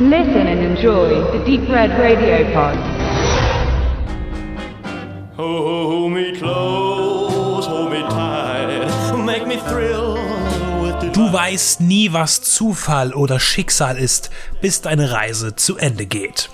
Listen and enjoy the Deep Red Radio Pod. Hold me close, hold me tight, make me thrill with the Du weißt nie, was Zufall oder Schicksal ist, bis deine Reise zu Ende geht.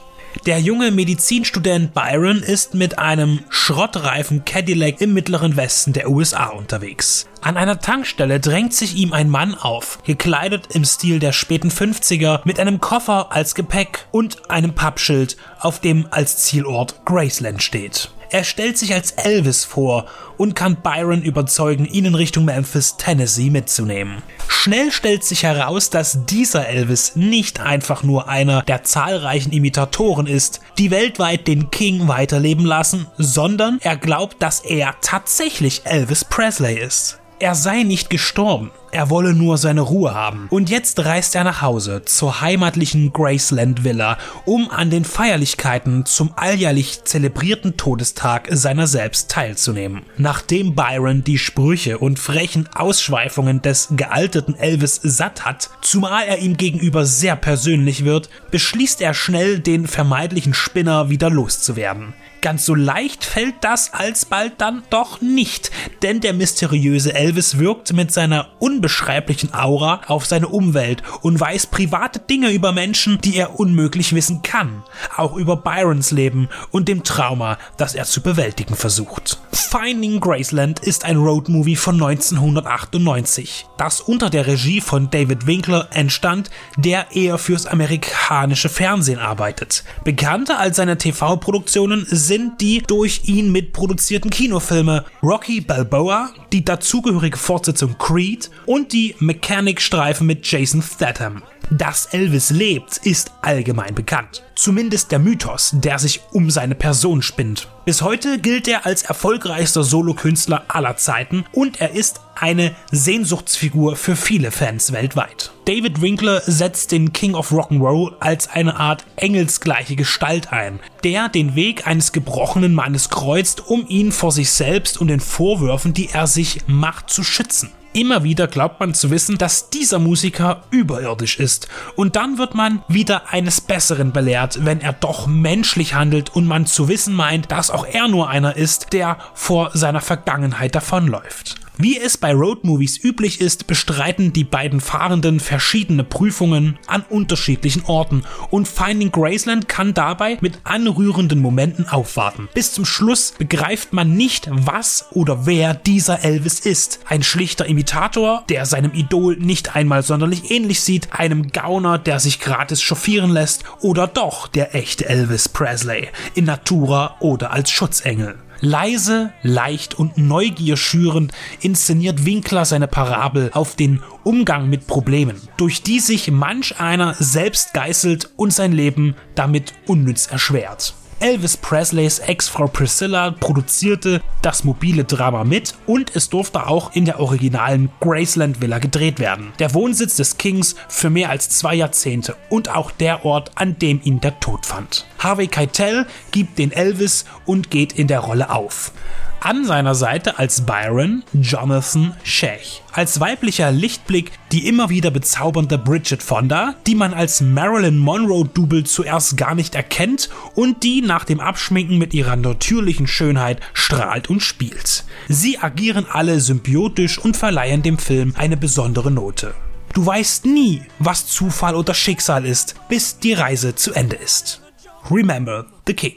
Der junge Medizinstudent Byron ist mit einem schrottreifen Cadillac im mittleren Westen der USA unterwegs. An einer Tankstelle drängt sich ihm ein Mann auf, gekleidet im Stil der späten 50er, mit einem Koffer als Gepäck und einem Pappschild, auf dem als Zielort Graceland steht. Er stellt sich als Elvis vor und kann Byron überzeugen, ihn in Richtung Memphis, Tennessee mitzunehmen. Schnell stellt sich heraus, dass dieser Elvis nicht einfach nur einer der zahlreichen Imitatoren ist, die weltweit den King weiterleben lassen, sondern er glaubt, dass er tatsächlich Elvis Presley ist. Er sei nicht gestorben, er wolle nur seine Ruhe haben. Und jetzt reist er nach Hause zur heimatlichen Graceland Villa, um an den Feierlichkeiten zum alljährlich zelebrierten Todestag seiner selbst teilzunehmen. Nachdem Byron die Sprüche und frechen Ausschweifungen des gealterten Elvis satt hat, zumal er ihm gegenüber sehr persönlich wird, beschließt er schnell, den vermeintlichen Spinner wieder loszuwerden. Ganz so leicht fällt das alsbald dann doch nicht, denn der mysteriöse Elvis wirkt mit seiner unbeschreiblichen Aura auf seine Umwelt und weiß private Dinge über Menschen, die er unmöglich wissen kann, auch über Byrons Leben und dem Trauma, das er zu bewältigen versucht. Finding Graceland ist ein Roadmovie von 1998, das unter der Regie von David Winkler entstand, der eher fürs amerikanische Fernsehen arbeitet. Bekannter als seine TV-Produktionen sind die durch ihn mitproduzierten Kinofilme Rocky Balboa, die dazugehörige Fortsetzung Creed und die Mechanic-Streifen mit Jason Statham. Dass Elvis lebt, ist allgemein bekannt. Zumindest der Mythos, der sich um seine Person spinnt. Bis heute gilt er als erfolgreichster Solokünstler aller Zeiten und er ist eine Sehnsuchtsfigur für viele Fans weltweit. David Winkler setzt den King of Rock'n'Roll als eine Art engelsgleiche Gestalt ein, der den Weg eines gebrochenen Mannes kreuzt, um ihn vor sich selbst und den Vorwürfen, die er sich macht, zu schützen. Immer wieder glaubt man zu wissen, dass dieser Musiker überirdisch ist. Und dann wird man wieder eines Besseren belehrt, wenn er doch menschlich handelt und man zu wissen meint, dass auch er nur einer ist, der vor seiner Vergangenheit davonläuft. Wie es bei Roadmovies üblich ist, bestreiten die beiden Fahrenden verschiedene Prüfungen an unterschiedlichen Orten und Finding Graceland kann dabei mit anrührenden Momenten aufwarten. Bis zum Schluss begreift man nicht, was oder wer dieser Elvis ist. Ein schlichter Imitator, der seinem Idol nicht einmal sonderlich ähnlich sieht, einem Gauner, der sich gratis chauffieren lässt oder doch der echte Elvis Presley in Natura oder als Schutzengel. Leise, leicht und Neugier schürend inszeniert Winkler seine Parabel auf den Umgang mit Problemen, durch die sich manch einer selbst geißelt und sein Leben damit unnütz erschwert. Elvis Presleys Ex-Frau Priscilla produzierte das mobile Drama mit und es durfte auch in der originalen Graceland Villa gedreht werden. Der Wohnsitz des Kings für mehr als zwei Jahrzehnte und auch der Ort, an dem ihn der Tod fand. Harvey Keitel gibt den Elvis und geht in der Rolle auf. An seiner Seite als Byron Jonathan Shech. Als weiblicher Lichtblick die immer wieder bezaubernde Bridget Fonda, die man als Marilyn Monroe-Double zuerst gar nicht erkennt und die nach dem Abschminken mit ihrer natürlichen Schönheit strahlt und spielt. Sie agieren alle symbiotisch und verleihen dem Film eine besondere Note. Du weißt nie, was Zufall oder Schicksal ist, bis die Reise zu Ende ist. Remember the King.